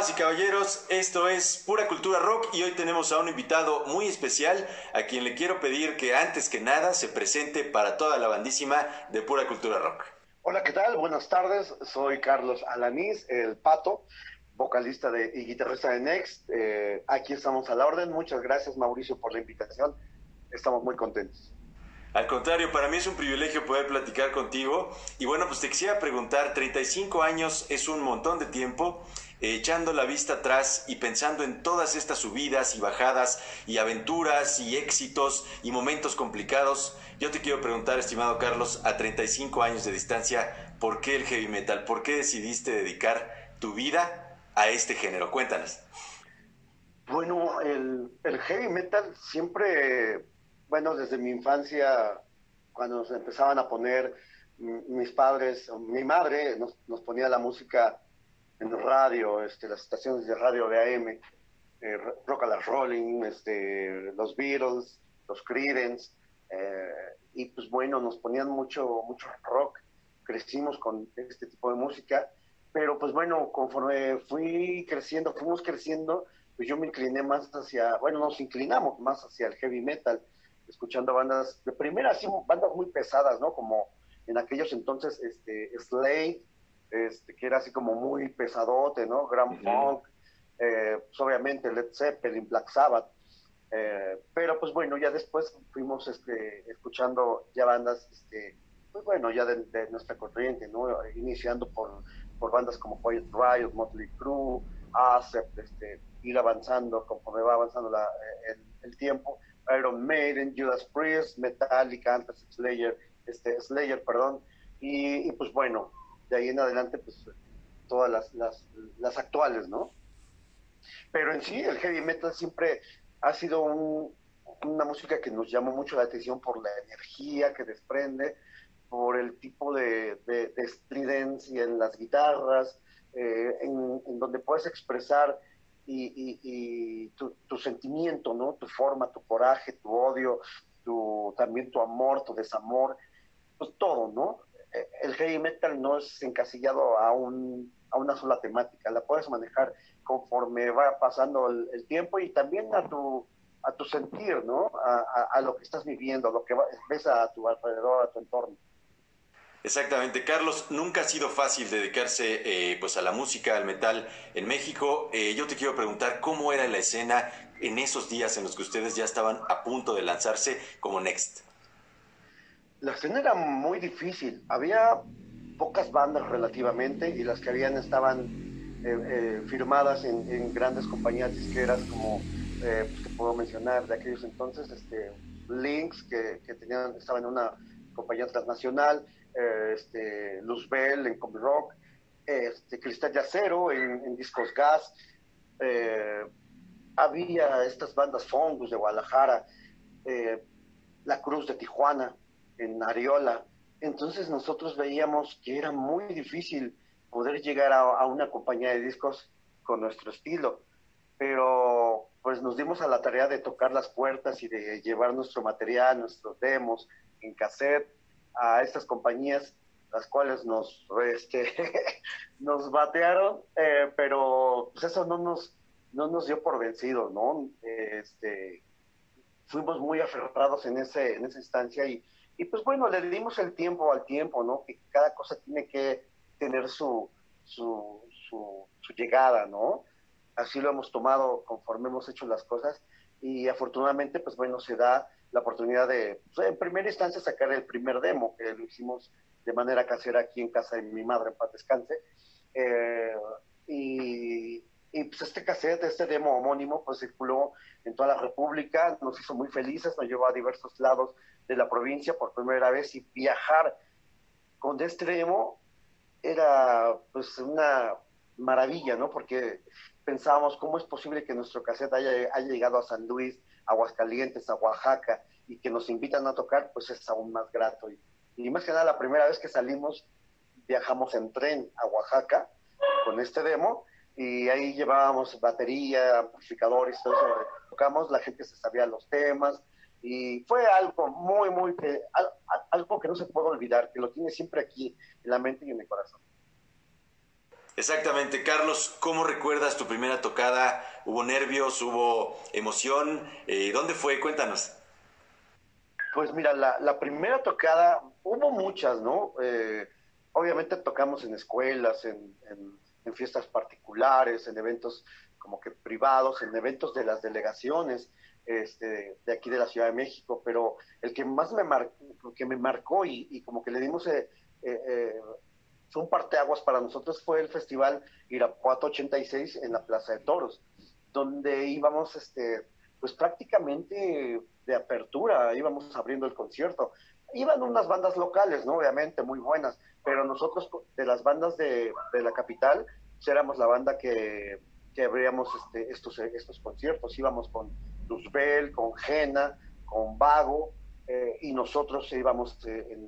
Damas y caballeros, esto es Pura Cultura Rock y hoy tenemos a un invitado muy especial a quien le quiero pedir que antes que nada se presente para toda la bandísima de Pura Cultura Rock. Hola, ¿qué tal? Buenas tardes, soy Carlos Alanís, el Pato, vocalista de, y guitarrista de Next. Eh, aquí estamos a la orden. Muchas gracias, Mauricio, por la invitación. Estamos muy contentos. Al contrario, para mí es un privilegio poder platicar contigo. Y bueno, pues te quisiera preguntar, 35 años es un montón de tiempo echando la vista atrás y pensando en todas estas subidas y bajadas y aventuras y éxitos y momentos complicados, yo te quiero preguntar, estimado Carlos, a 35 años de distancia, ¿por qué el heavy metal? ¿Por qué decidiste dedicar tu vida a este género? Cuéntanos. Bueno, el, heavy metal siempre, bueno, desde mi infancia, cuando nos empezaban a poner mis padres, mi madre nos, nos ponía la música en radio, este, las estaciones de radio de AM, eh, Rock a la Rolling, este, los Beatles, los Creedence, eh, y pues bueno, nos ponían mucho, mucho rock, crecimos con este tipo de música, pero pues bueno, conforme fui creciendo, fuimos creciendo, pues yo me incliné más hacia, bueno, nos inclinamos más hacia el heavy metal, escuchando bandas, de primera, sí, bandas muy pesadas, ¿no? Como en aquellos entonces, este, Slade, este, que era así como muy pesadote, ¿no? Grand Funk, eh, pues obviamente Led Zeppelin, Black Sabbath, eh, pero pues bueno, ya después fuimos este, escuchando ya bandas, este, pues bueno, ya de, nuestra corriente, ¿no? Iniciando por, por bandas como Quiet Riot, Motley Crue, Accept, este, ir avanzando conforme va avanzando la, el, el, tiempo, Iron Maiden, Judas Priest, Metallica, antes Slayer, este, Slayer, perdón, y, y pues bueno, de ahí en adelante, pues todas las, las, actuales, ¿no? Pero en sí, el heavy metal siempre ha sido una música que nos llamó mucho la atención por la energía que desprende, por el tipo de, de, estridencia en las guitarras, eh, en, donde puedes expresar y, tu, sentimiento, ¿no? Tu forma, tu coraje, tu odio, también tu amor, tu desamor, pues todo, ¿no? El heavy metal no es encasillado a, un, a una sola temática, la puedes manejar conforme va pasando el, tiempo y también a tu, a tu sentir, ¿no? A, lo que estás viviendo, a lo que ves a tu alrededor, a tu entorno. Exactamente, Carlos, nunca ha sido fácil dedicarse eh, pues a la música, al metal en México. Eh, yo te quiero preguntar cómo era la escena en esos días en los que ustedes ya estaban a punto de lanzarse como Next la escena era muy difícil. Había pocas bandas relativamente y las que habían estaban eh, eh, firmadas en, grandes compañías disqueras como, eh, pues, puedo mencionar de aquellos entonces, este, Lynx, que, que tenían, estaba en una compañía transnacional, este, Luzbel en Combi Rock, este, Cristal Yacero en, en Discos Gas, había estas bandas Fongus de Guadalajara, La Cruz de Tijuana, en Ariola. Entonces nosotros veíamos que era muy difícil poder llegar a, una compañía de discos con nuestro estilo, pero pues nos dimos a la tarea de tocar las puertas y de llevar nuestro material, nuestros demos en cassette a estas compañías, las cuales nos, este, nos batearon, eh, pero pues eso no nos, no nos dio por vencido, ¿no? Este, fuimos muy aferrados en, ese, en esa instancia y y pues bueno, le dimos el tiempo al tiempo, ¿no? Que cada cosa tiene que tener su, su, su, llegada, ¿no? Así lo hemos tomado conforme hemos hecho las cosas y afortunadamente, pues bueno, se da la oportunidad de, pues, en primera instancia, sacar el primer demo, que lo hicimos de manera casera aquí en casa de mi madre, en paz descanse. Eh, y, y pues este cassette, este demo homónimo, pues circuló en toda la República, nos hizo muy felices, nos llevó a diversos lados de la provincia por primera vez y viajar con este demo era pues una maravilla, ¿no? Porque pensábamos cómo es posible que nuestro cassette haya, haya llegado a San Luis, Aguascalientes, a Oaxaca y que nos invitan a tocar, pues es aún más grato. Y, y más que nada, la primera vez que salimos, viajamos en tren a Oaxaca con este demo y ahí llevábamos batería, amplificadores, todo eso. Tocamos, la gente se sabía los temas, y fue algo muy, muy, eh, algo que no se puede olvidar, que lo tiene siempre aquí en la mente y en el corazón. Exactamente. Carlos, ¿cómo recuerdas tu primera tocada? ¿Hubo nervios? ¿Hubo emoción? Eh, ¿Dónde fue? Cuéntanos. Pues mira, la, primera tocada, hubo muchas, ¿no? Eh, obviamente tocamos en escuelas, en, fiestas particulares, en eventos como que privados, en eventos de las delegaciones este, de aquí de la Ciudad de México, pero el que más me, marcó, que me marcó y, como que le dimos eh, eh, fue un parteaguas para nosotros fue el festival Irapuato 86 en la Plaza de Toros, donde íbamos, este, pues prácticamente de apertura, íbamos abriendo el concierto. Iban unas bandas locales, ¿no? Obviamente, muy buenas, pero nosotros de las bandas de, la capital, pues, éramos la banda que, que abríamos este, estos, estos conciertos. Íbamos con Luzbel, con Jena, con Vago, eh, y nosotros íbamos, eh,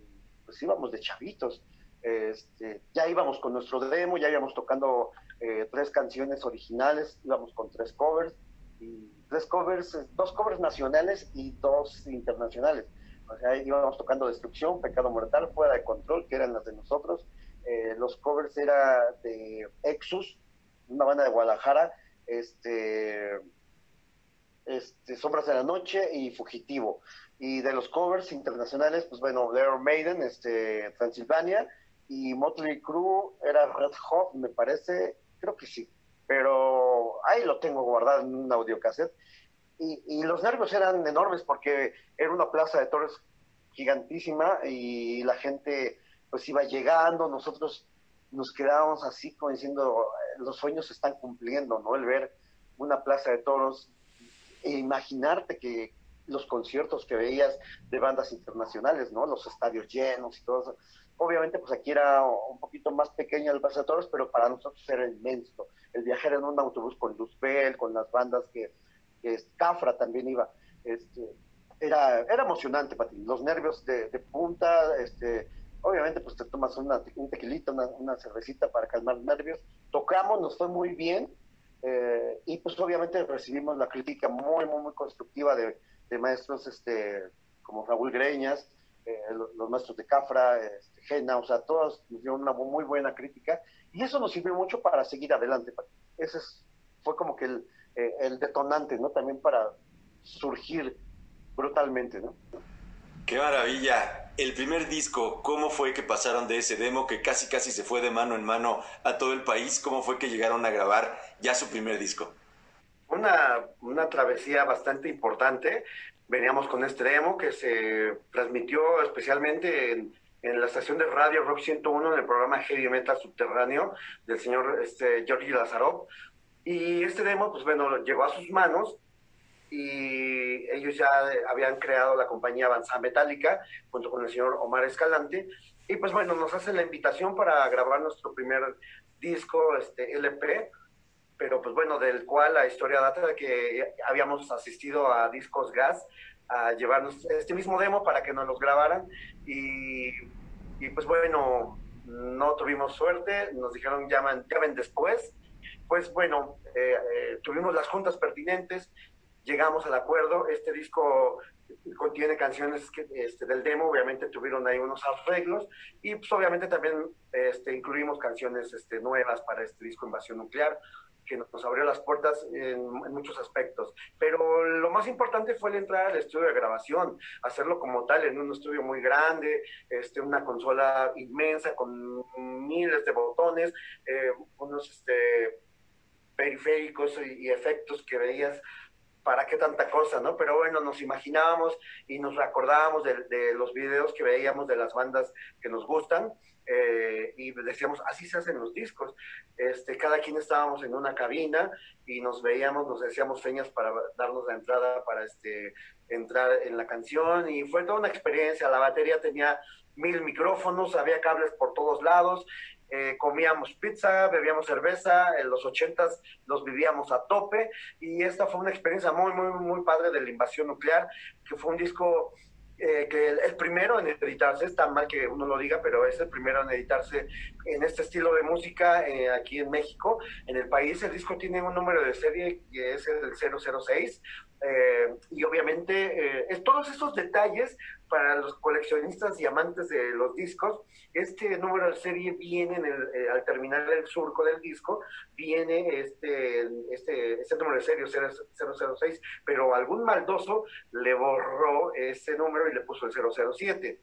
pues íbamos de chavitos. Este, ya íbamos con nuestro demo, ya íbamos tocando eh, tres canciones originales, íbamos con tres covers, y tres covers, dos covers nacionales y dos internacionales. O sea, íbamos tocando Destrucción, Pecado Mortal, Fuera de Control, que eran las de nosotros. Los covers era de Exus, una banda de Guadalajara, este, este, Sombras de la Noche y Fugitivo. Y de los covers internacionales, pues bueno, Iron Maiden, este, Transilvania, y Motley Crue era Red Hot, me parece, creo que sí, pero ahí lo tengo guardado en un audiocassette. Y, y los nervios eran enormes porque era una plaza de toros gigantísima y la gente pues iba llegando, nosotros nos quedábamos así como diciendo, los sueños se están cumpliendo, ¿no? El ver una plaza de toros e imaginarte que los conciertos que veías de bandas internacionales, ¿no? Los estadios llenos y todo eso Obviamente, pues aquí era un poquito más pequeño el Plaza Toros, pero para nosotros era inmenso. El viajar en un autobús con Luzbel, con las bandas que, que Cafra también iba, este, era, era emocionante, Pati. Los nervios de, punta, este, obviamente, pues te tomas una, un tequilito, una, cervecita para calmar nervios. Tocamos, nos fue muy bien. Eh, y pues obviamente recibimos la crítica muy, muy, muy constructiva de, de maestros este, como Raúl Greñas, eh, los maestros de Cafra, este, Gena, o sea, todos nos dieron una muy buena crítica y eso nos sirvió mucho para seguir adelante. Ese fue como que el, eh, el detonante, ¿no? También para surgir brutalmente, ¿no? Qué maravilla. El primer disco, ¿cómo fue que pasaron de ese demo que casi casi se fue de mano en mano a todo el país? ¿Cómo fue que llegaron a grabar ya su primer disco? Una, una travesía bastante importante veníamos con este demo que se transmitió especialmente en, la estación de radio Rock 101 en el programa Heavy Metal Subterráneo del señor este, Georgi Lazarov. Y este demo, pues bueno, llegó a sus manos y ellos ya habían creado la compañía Avanzada Metálica junto con el señor Omar Escalante. Y pues bueno, nos hacen la invitación para grabar nuestro primer disco, este LP, pero pues bueno, del cual la historia data de que habíamos asistido a Discos Gas a llevarnos este mismo demo para que nos los grabaran y, y pues bueno, no tuvimos suerte, nos dijeron llaman, llamen después, pues bueno, eh, eh, tuvimos las juntas pertinentes, llegamos al acuerdo, este disco contiene canciones que, este, del demo, obviamente tuvieron ahí unos arreglos y pues obviamente también este, incluimos canciones este, nuevas para este disco Invasión Nuclear que nos abrió las puertas en, muchos aspectos. Pero lo más importante fue el entrar al estudio de grabación, hacerlo como tal en un estudio muy grande, este, una consola inmensa con miles de botones, eh, unos este, periféricos y, efectos que veías para qué tanta cosa, ¿no? Pero bueno, nos imaginábamos y nos recordábamos de, de, los videos que veíamos de las bandas que nos gustan eh, y decíamos, así se hacen los discos. Este, cada quien estábamos en una cabina y nos veíamos, nos decíamos señas para darnos la entrada para este, entrar en la canción y fue toda una experiencia. La batería tenía mil micrófonos, había cables por todos lados, eh, comíamos pizza, bebíamos cerveza, en los ochentas los vivíamos a tope y esta fue una experiencia muy, muy, muy padre de la invasión nuclear, que fue un disco eh, que el, primero en editarse, es tan mal que uno lo diga, pero es el primero en editarse en este estilo de música eh, aquí en México. En el país el disco tiene un número de serie que es el 006 eh, y obviamente es, todos esos detalles para los coleccionistas y amantes de los discos, este número de serie viene eh, al terminar el surco del disco, viene este, este, este número de serie 006, pero algún maldoso le borró ese número y le puso el 007.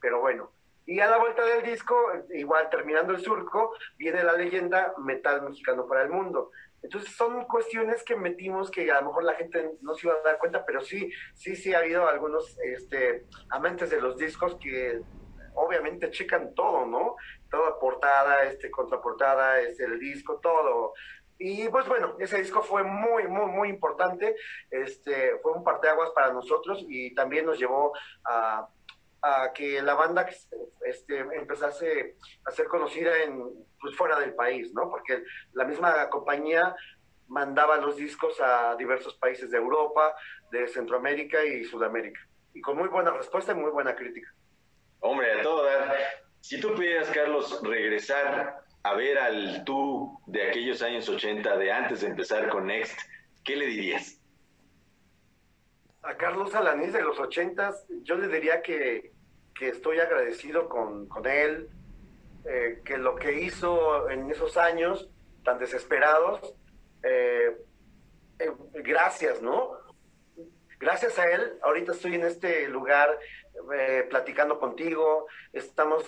Pero bueno, y a la vuelta del disco, igual terminando el surco, viene la leyenda Metal Mexicano para el Mundo. Entonces son cuestiones que metimos que a lo mejor la gente no se iba a dar cuenta, pero sí, sí, sí ha habido algunos este, amantes de los discos que obviamente checan todo, ¿no? Toda portada, este, contraportada, este, el disco, todo. Y pues bueno, ese disco fue muy, muy, muy importante. Este, fue un parteaguas para nosotros y también nos llevó a, a que la banda este, empezase a ser conocida en, pues, fuera del país, ¿no? Porque la misma compañía mandaba los discos a diversos países de Europa, de Centroamérica y Sudamérica. Y con muy buena respuesta y muy buena crítica. Hombre, a todo Si tú pudieras, Carlos, regresar a ver al tú de aquellos años 80, de antes de empezar con Next, ¿qué le dirías? A Carlos Alanís de los 80, yo le diría que que estoy agradecido con, él, eh, que lo que hizo en esos años tan desesperados, eh, eh, gracias, ¿no? Gracias a él, ahorita estoy en este lugar platicando contigo, estamos,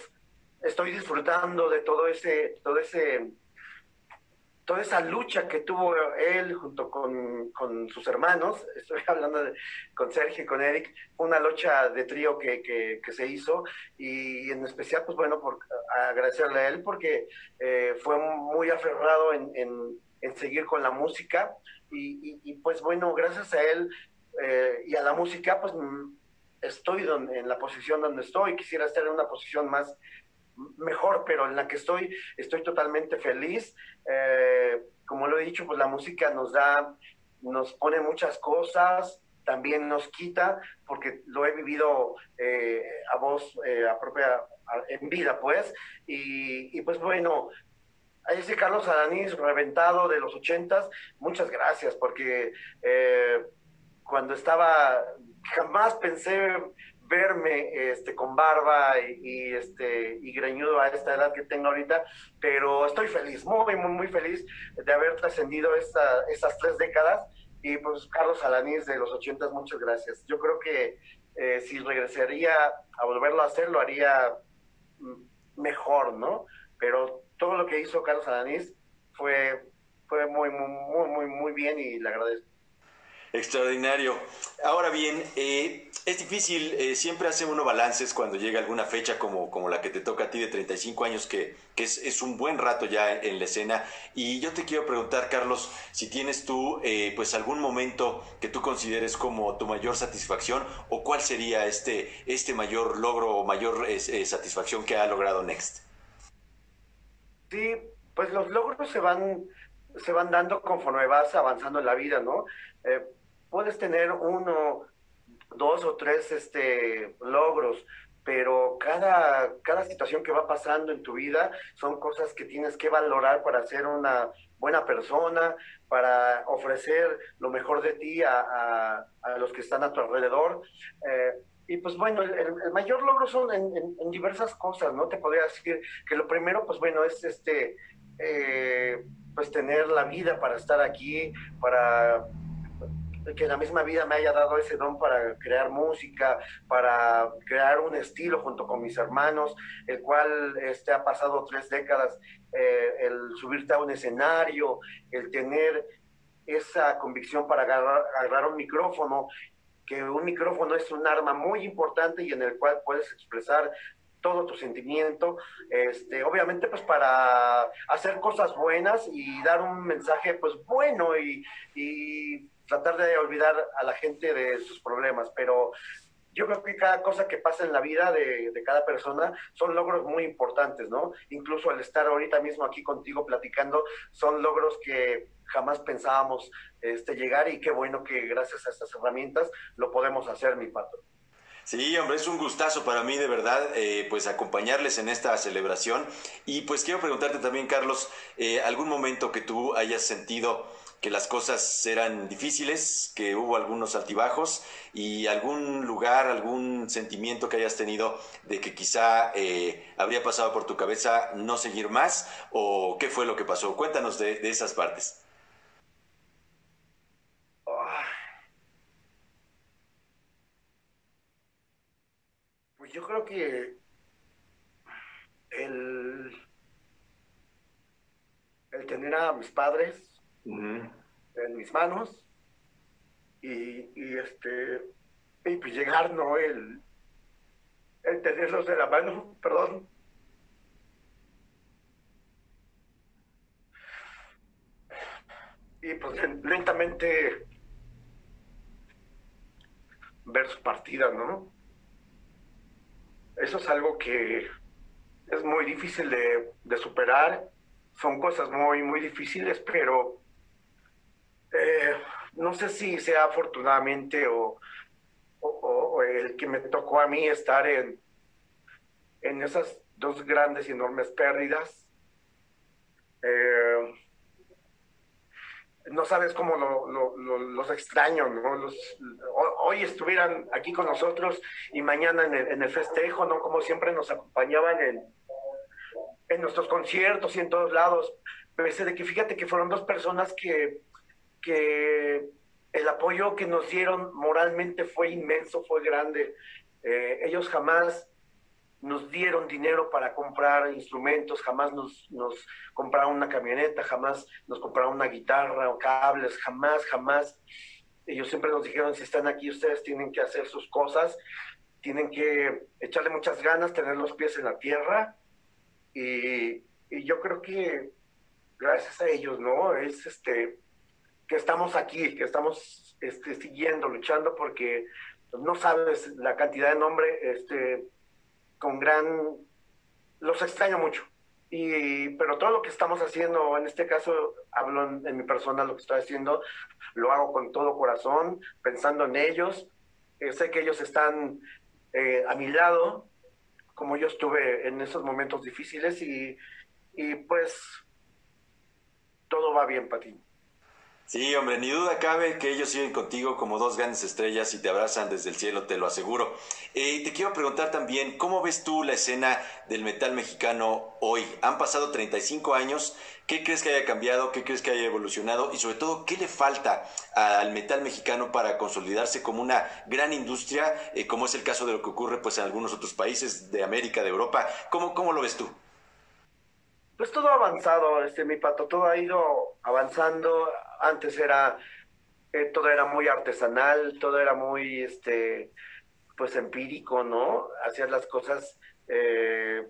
estoy disfrutando de todo ese, todo ese toda esa lucha que tuvo él junto con, sus hermanos, estoy hablando con Sergio y con Eric, una lucha de trío que, que, se hizo y en especial, pues bueno, por agradecerle a él porque eh, fue muy aferrado en, en, seguir con la música y, pues bueno, gracias a él eh, y a la música, pues estoy en la posición donde estoy, quisiera estar en una posición más mejor, pero en la que estoy, estoy totalmente feliz. Eh, como lo he dicho, pues la música nos da, nos pone muchas cosas, también nos quita, porque lo he vivido eh, a voz, eh, a propia, en vida, pues. Y, pues bueno, a ese Carlos Adanís reventado de los ochentas, muchas gracias, porque cuando estaba, jamás pensé verme este, con barba y, este, y greñudo a esta edad que tengo ahorita, pero estoy feliz, muy, muy, muy feliz de haber trascendido esta, estas tres décadas. Y pues Carlos Alanís de los ochentas, muchas gracias. Yo creo que eh, si regresaría a volverlo a hacer, lo haría mm, mejor, ¿no? Pero todo lo que hizo Carlos Alanís fue, fue muy, muy, muy, muy bien y le agradezco. Extraordinario. Ahora bien, eh, es difícil, eh, siempre hace uno balances cuando llega alguna fecha como, como la que te toca a ti de 35 años, que, que es, es, un buen rato ya en la escena. Y yo te quiero preguntar, Carlos, si tienes tú eh, pues algún momento que tú consideres como tu mayor satisfacción o cuál sería este, este mayor logro o mayor satisfacción que ha logrado Next. Sí, pues los logros se van, se van dando conforme vas avanzando en la vida, ¿no? Puedes tener uno, dos o tres este, logros, pero cada, cada situación que va pasando en tu vida son cosas que tienes que valorar para ser una buena persona, para ofrecer lo mejor de ti a, a, los que están a tu alrededor. Eh, y pues bueno, el, mayor logro son en, diversas cosas, ¿no? Te podría decir que lo primero, pues bueno, es este, eh, pues tener la vida para estar aquí, para que la misma vida me haya dado ese don para crear música, para crear un estilo junto con mis hermanos, el cual este, ha pasado tres décadas, eh, el subirte a un escenario, el tener esa convicción para agarrar, agarrar un micrófono, que un micrófono es un arma muy importante y en el cual puedes expresar todo tu sentimiento, este, obviamente pues para hacer cosas buenas y dar un mensaje pues bueno y, y tratar de olvidar a la gente de sus problemas, pero yo creo que cada cosa que pasa en la vida de, cada persona son logros muy importantes, ¿no? Incluso al estar ahorita mismo aquí contigo platicando, son logros que jamás pensábamos este, llegar y qué bueno que gracias a estas herramientas lo podemos hacer, mi pato. Sí, hombre, es un gustazo para mí de verdad, eh, pues acompañarles en esta celebración. Y pues quiero preguntarte también, Carlos, eh, algún momento que tú hayas sentido que las cosas eran difíciles, que hubo algunos altibajos y algún lugar, algún sentimiento que hayas tenido de que quizá eh, habría pasado por tu cabeza no seguir más o qué fue lo que pasó. Cuéntanos de, esas partes. Pues yo creo que el, el tener a mis padres en mis manos y, este y pues llegar no el, el tenerlos de la mano perdón. Y pues lentamente ver su partida no eso es algo que es muy difícil de, de superar. Son cosas muy muy difíciles pero no sé si sea afortunadamente o, el que me tocó a mí estar en, en esas dos grandes y enormes pérdidas. Eh, no sabes cómo los extraño, ¿no? hoy estuvieran aquí con nosotros y mañana en el, festejo, ¿no? Como siempre nos acompañaban en, en nuestros conciertos y en todos lados. Pese de que fíjate que fueron dos personas que que el apoyo que nos dieron moralmente fue inmenso, fue grande. Eh, ellos jamás nos dieron dinero para comprar instrumentos, jamás nos, nos compraron una camioneta, jamás nos compraron una guitarra o cables, jamás, jamás. Ellos siempre nos dijeron, si están aquí ustedes tienen que hacer sus cosas, tienen que echarle muchas ganas, tener los pies en la tierra. Y, y yo creo que gracias a ellos, ¿no? Es este, que estamos aquí, que estamos este, siguiendo, luchando, porque no sabes la cantidad de nombre, este, con gran... Los extraño mucho. Y, pero todo lo que estamos haciendo, en este caso hablo en, mi persona, lo que estoy haciendo, lo hago con todo corazón, pensando en ellos. Eh, sé que ellos están eh, a mi lado, como yo estuve en esos momentos difíciles y, y pues todo va bien, Patín. Sí, hombre, ni duda cabe que ellos siguen contigo como dos grandes estrellas y te abrazan desde el cielo, te lo aseguro. Eh, te quiero preguntar también, ¿cómo ves tú la escena del metal mexicano hoy? Han pasado 35 años, ¿qué crees que haya cambiado? ¿Qué crees que haya evolucionado? Y sobre todo, ¿qué le falta al metal mexicano para consolidarse como una gran industria, eh, como es el caso de lo que ocurre pues, en algunos otros países de América, de Europa? ¿Cómo, cómo lo ves tú? Pues todo ha avanzado, este, mi pato, todo ha ido avanzando. Antes era, eh, todo era muy artesanal, todo era muy, este, pues empírico, ¿no? Hacías las cosas, eh,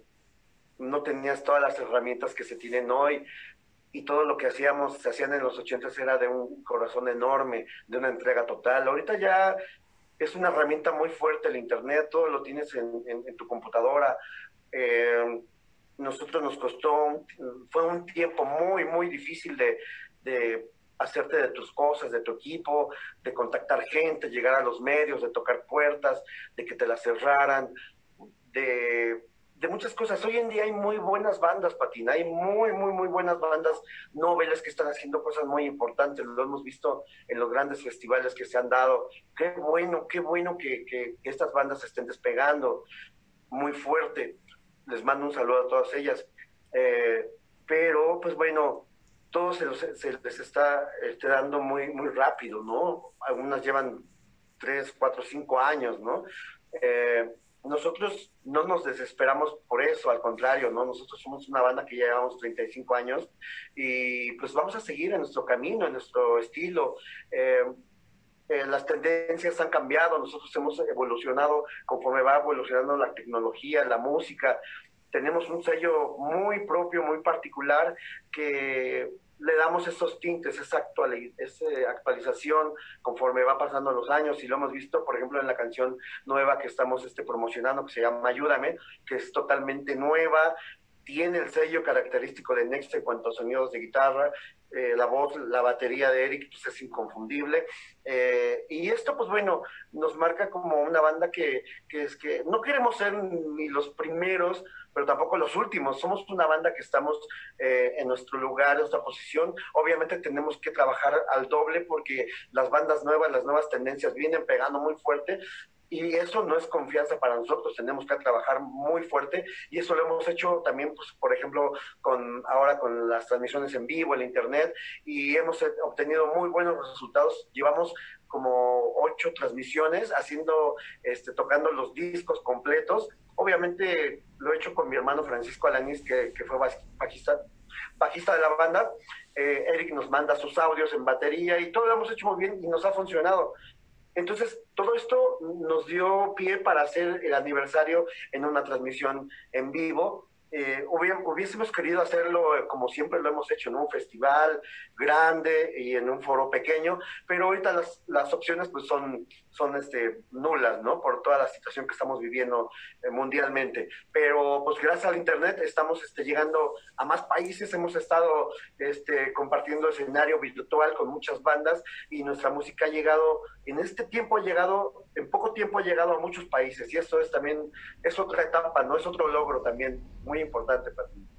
no tenías todas las herramientas que se tienen hoy y todo lo que hacíamos, se hacían en los ochentas era de un corazón enorme, de una entrega total. Ahorita ya es una herramienta muy fuerte el internet, todo lo tienes en, tu computadora. Eh, nosotros nos costó, fue un tiempo muy, muy difícil de hacerte de tus cosas, de tu equipo, de contactar gente, llegar a los medios, de tocar puertas, de que te las cerraran, de, de muchas cosas. Hoy en día hay muy buenas bandas, Patina, hay muy, muy, muy buenas bandas noveles que están haciendo cosas muy importantes, lo hemos visto en los grandes festivales que se han dado. Qué bueno, qué bueno que, que estas bandas estén despegando muy fuerte les mando un saludo a todas ellas. Eh, pero, pues bueno, todo se, les está este, dando muy, muy rápido, ¿no? Algunas llevan tres, cuatro, cinco años, ¿no? Eh, nosotros no nos desesperamos por eso, al contrario, ¿no? Nosotros somos una banda que ya llevamos 35 años y pues vamos a seguir en nuestro camino, en nuestro estilo. Eh, eh, las tendencias han cambiado, nosotros hemos evolucionado conforme va evolucionando la tecnología, la música. Tenemos un sello muy propio, muy particular, que le damos esos tintes, esa, actualización conforme va pasando los años y lo hemos visto, por ejemplo, en la canción nueva que estamos este, promocionando, que se llama Ayúdame, que es totalmente nueva, tiene el sello característico de Next en cuanto a sonidos de guitarra, eh, la voz, la batería de Eric pues, es inconfundible. Eh, y esto, pues bueno, nos marca como una banda que, es que no queremos ser ni los primeros, pero tampoco los últimos. Somos una banda que estamos eh, en nuestro lugar, en nuestra posición. Obviamente tenemos que trabajar al doble porque las bandas nuevas, las nuevas tendencias vienen pegando muy fuerte y eso no es confianza para nosotros, tenemos que trabajar muy fuerte y eso lo hemos hecho también, pues, por ejemplo, con ahora con las transmisiones en vivo, el internet y hemos obtenido muy buenos resultados. Llevamos como ocho transmisiones haciendo, este, tocando los discos completos. Obviamente lo he hecho con mi hermano Francisco Alanis, que, que fue bajista, bajista de la banda. Eh, Eric nos manda sus audios en batería y todo lo hemos hecho muy bien y nos ha funcionado. Entonces, todo esto nos dio pie para hacer el aniversario en una transmisión en vivo. Eh, hubiésemos querido hacerlo eh, como siempre lo hemos hecho, en un festival grande y en un foro pequeño, pero ahorita las, las opciones pues son, son este, nulas, ¿no? Por toda la situación que estamos viviendo eh, mundialmente. Pero pues gracias al Internet estamos este, llegando a más países, hemos estado este, compartiendo escenario virtual con muchas bandas y nuestra música ha llegado, en este tiempo ha llegado, en poco tiempo ha llegado a muchos países y esto es también, es otra etapa, ¿no? Es otro logro también muy importante para mí.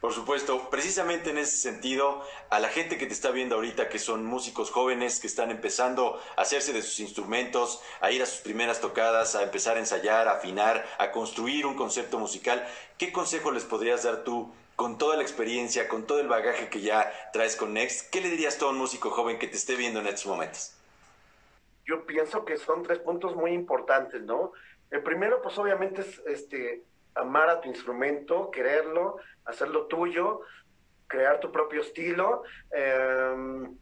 Por supuesto, precisamente en ese sentido, a la gente que te está viendo ahorita, que son músicos jóvenes, que están empezando a hacerse de sus instrumentos, a ir a sus primeras tocadas, a empezar a ensayar, a afinar, a construir un concepto musical, ¿qué consejo les podrías dar tú con toda la experiencia, con todo el bagaje que ya traes con Next? ¿Qué le dirías tú a un músico joven que te esté viendo en estos momentos? Yo pienso que son tres puntos muy importantes, ¿no? El primero, pues obviamente es este, amar a tu instrumento, quererlo, hacerlo tuyo, crear tu propio estilo, em,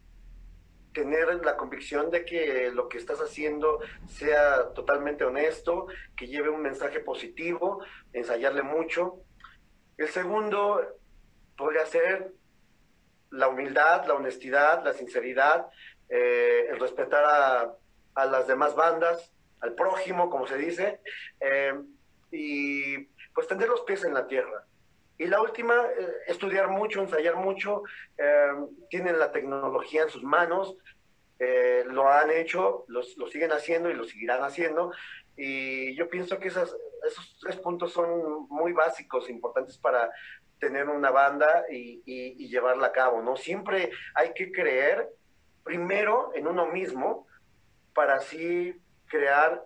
tener la convicción de que lo que estás haciendo sea totalmente honesto, que lleve un mensaje positivo, ensayarle mucho. El segundo podría ser la humildad, la honestidad, la sinceridad, eh, el respetar a, a, las demás bandas, al prójimo, como se dice, em, y pues tener los pies en la tierra. Y la última, eh, estudiar mucho, ensayar mucho, eh, tienen la tecnología en sus manos, eh, lo han hecho, lo siguen haciendo y lo seguirán haciendo. Y yo pienso que esas, esos tres puntos son muy básicos, importantes para tener una banda y, y llevarla a cabo, ¿no? Siempre hay que creer primero en uno mismo para así crear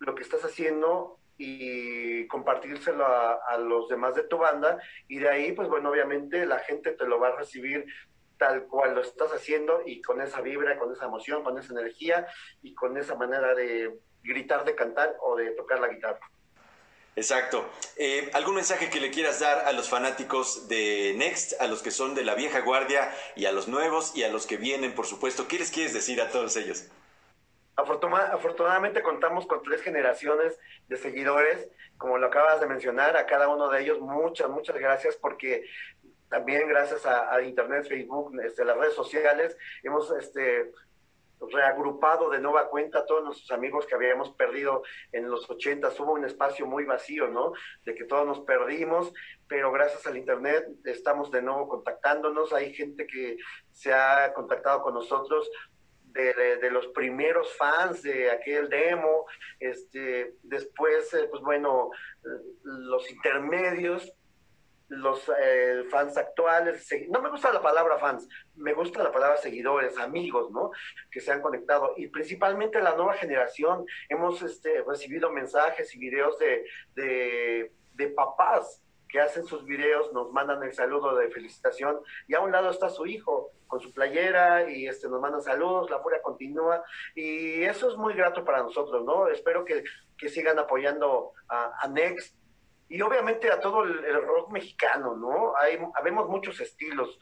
lo que estás haciendo y compartírselo a, los demás de tu banda y de ahí pues bueno obviamente la gente te lo va a recibir tal cual lo estás haciendo y con esa vibra, con esa emoción, con esa energía y con esa manera de gritar, de cantar o de tocar la guitarra. Exacto. Eh, ¿Algún mensaje que le quieras dar a los fanáticos de Next, a los que son de la vieja guardia y a los nuevos y a los que vienen, por supuesto? ¿Qué les quieres decir a todos ellos? Afortunadamente contamos con tres generaciones de seguidores, como lo acabas de mencionar, a cada uno de ellos muchas, muchas gracias porque también gracias a, Internet, Facebook, este, las redes sociales, hemos este, reagrupado de nueva cuenta a todos nuestros amigos que habíamos perdido en los 80. Hubo un espacio muy vacío, ¿no? De que todos nos perdimos, pero gracias al Internet estamos de nuevo contactándonos. Hay gente que se ha contactado con nosotros de, los primeros fans de aquel demo, este, después, eh, pues bueno, los intermedios, los eh, fans actuales, no me gusta la palabra fans, me gusta la palabra seguidores, amigos, ¿no? Que se han conectado y principalmente la nueva generación. Hemos este, recibido mensajes y videos de, de, de papás que hacen sus videos, nos mandan el saludo de felicitación y a un lado está su hijo con su playera y este nos mandan saludos, la furia continúa y eso es muy grato para nosotros, ¿no? Espero que, sigan apoyando a, Next y obviamente a todo el, rock mexicano, ¿no? Hay, habemos muchos estilos,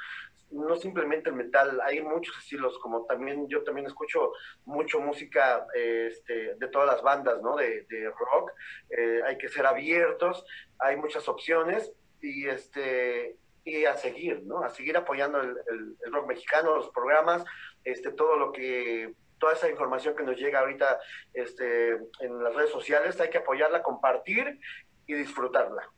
no simplemente el metal, hay muchos estilos, como también yo también escucho mucho música este, de todas las bandas, ¿no? De, rock, eh, hay que ser abiertos, hay muchas opciones y este y a seguir, ¿no? A seguir apoyando el, rock mexicano, los programas, este, todo lo que toda esa información que nos llega ahorita este, en las redes sociales, hay que apoyarla, compartir y disfrutarla.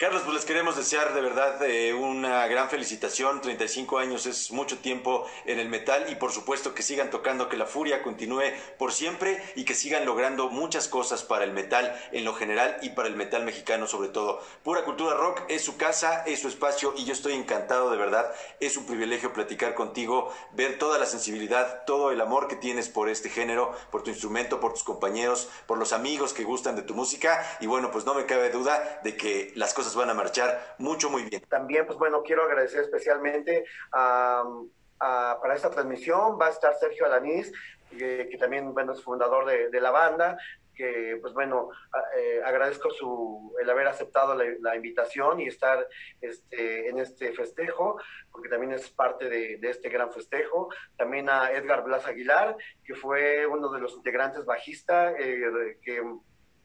Carlos, pues les queremos desear de verdad eh, una gran felicitación. 35 años es mucho tiempo en el metal y por supuesto que sigan tocando, que la furia continúe por siempre y que sigan logrando muchas cosas para el metal en lo general y para el metal mexicano sobre todo. Pura Cultura Rock es su casa, es su espacio y yo estoy encantado de verdad. Es un privilegio platicar contigo, ver toda la sensibilidad, todo el amor que tienes por este género, por tu instrumento, por tus compañeros, por los amigos que gustan de tu música y bueno, pues no me cabe duda de que las cosas van a marchar mucho, muy bien. También, pues bueno, quiero agradecer especialmente para esta transmisión. Va a estar Sergio Alanís, que también, bueno, es fundador de, la banda, que pues bueno, eh, agradezco su, el haber aceptado la, invitación y estar este, en este festejo, porque también es parte de, este gran festejo. También a Edgar Blas Aguilar, que fue uno de los integrantes bajista, eh, que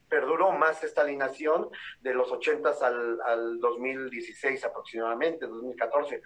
perduró más esta alineación de los 80 al, al 2016 aproximadamente, 2014.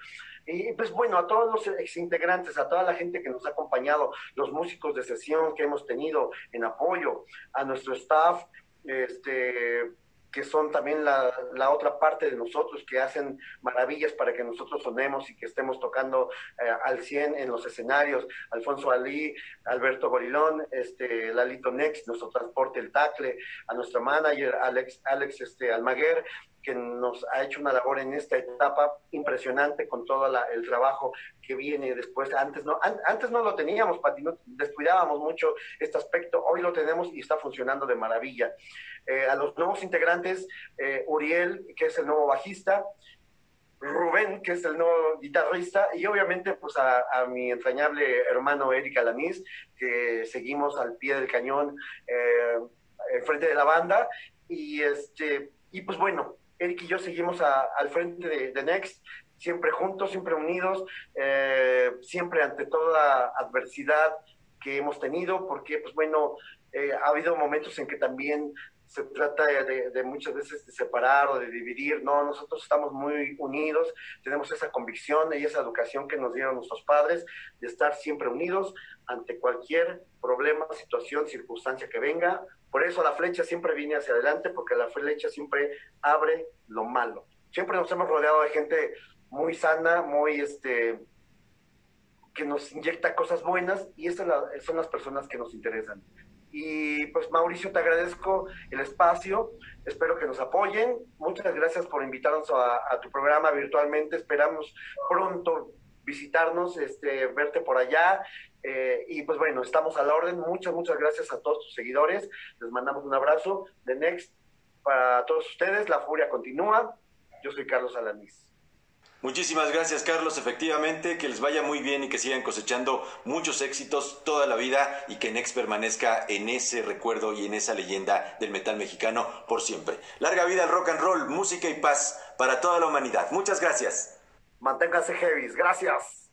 Y pues bueno, a todos los exintegrantes, a toda la gente que nos ha acompañado, los músicos de sesión que hemos tenido en apoyo, a nuestro staff, este, que son también la, la, otra parte de nosotros, que hacen maravillas para que nosotros sonemos y que estemos tocando eh, al 100 en los escenarios. Alfonso Ali, Alberto Gorilón, este, Lalito Next, nuestro transporte, el tacle, a nuestro manager, Alex, Alex este, Almaguer, que nos ha hecho una labor en esta etapa impresionante con todo el trabajo que viene después. Antes no, antes no lo teníamos, Pati, descuidábamos mucho este aspecto, hoy lo tenemos y está funcionando de maravilla. Eh, a los nuevos integrantes, eh, Uriel, que es el nuevo bajista, Rubén, que es el nuevo guitarrista, y obviamente pues a, mi entrañable hermano Eric Alanis, que seguimos al pie del cañón eh, enfrente de la banda, y este, y pues bueno, Eric y yo seguimos al frente de, Next, siempre juntos, siempre unidos, eh, siempre ante toda adversidad que hemos tenido, porque, pues bueno, eh, ha habido momentos en que también se trata de, muchas veces de separar o de dividir, no, nosotros estamos muy unidos, tenemos esa convicción y esa educación que nos dieron nuestros padres de estar siempre unidos ante cualquier problema, situación, circunstancia que venga, por eso la flecha siempre viene hacia adelante, porque la flecha siempre abre lo malo. Siempre nos hemos rodeado de gente muy sana, muy este que nos inyecta cosas buenas y estas son las personas que nos interesan. Y pues Mauricio, te agradezco el espacio, espero que nos apoyen. Muchas gracias por invitarnos a, tu programa virtualmente. Esperamos pronto visitarnos, este, verte por allá eh, y pues bueno, estamos a la orden. Muchas, muchas gracias a todos tus seguidores. Les mandamos un abrazo de Next para todos ustedes. La furia continúa. Yo soy Carlos Alanís. Muchísimas gracias Carlos, efectivamente, que les vaya muy bien y que sigan cosechando muchos éxitos toda la vida y que Next permanezca en ese recuerdo y en esa leyenda del metal mexicano por siempre. Larga vida al rock and roll, música y paz para toda la humanidad. Muchas gracias. Manténganse heavy, gracias.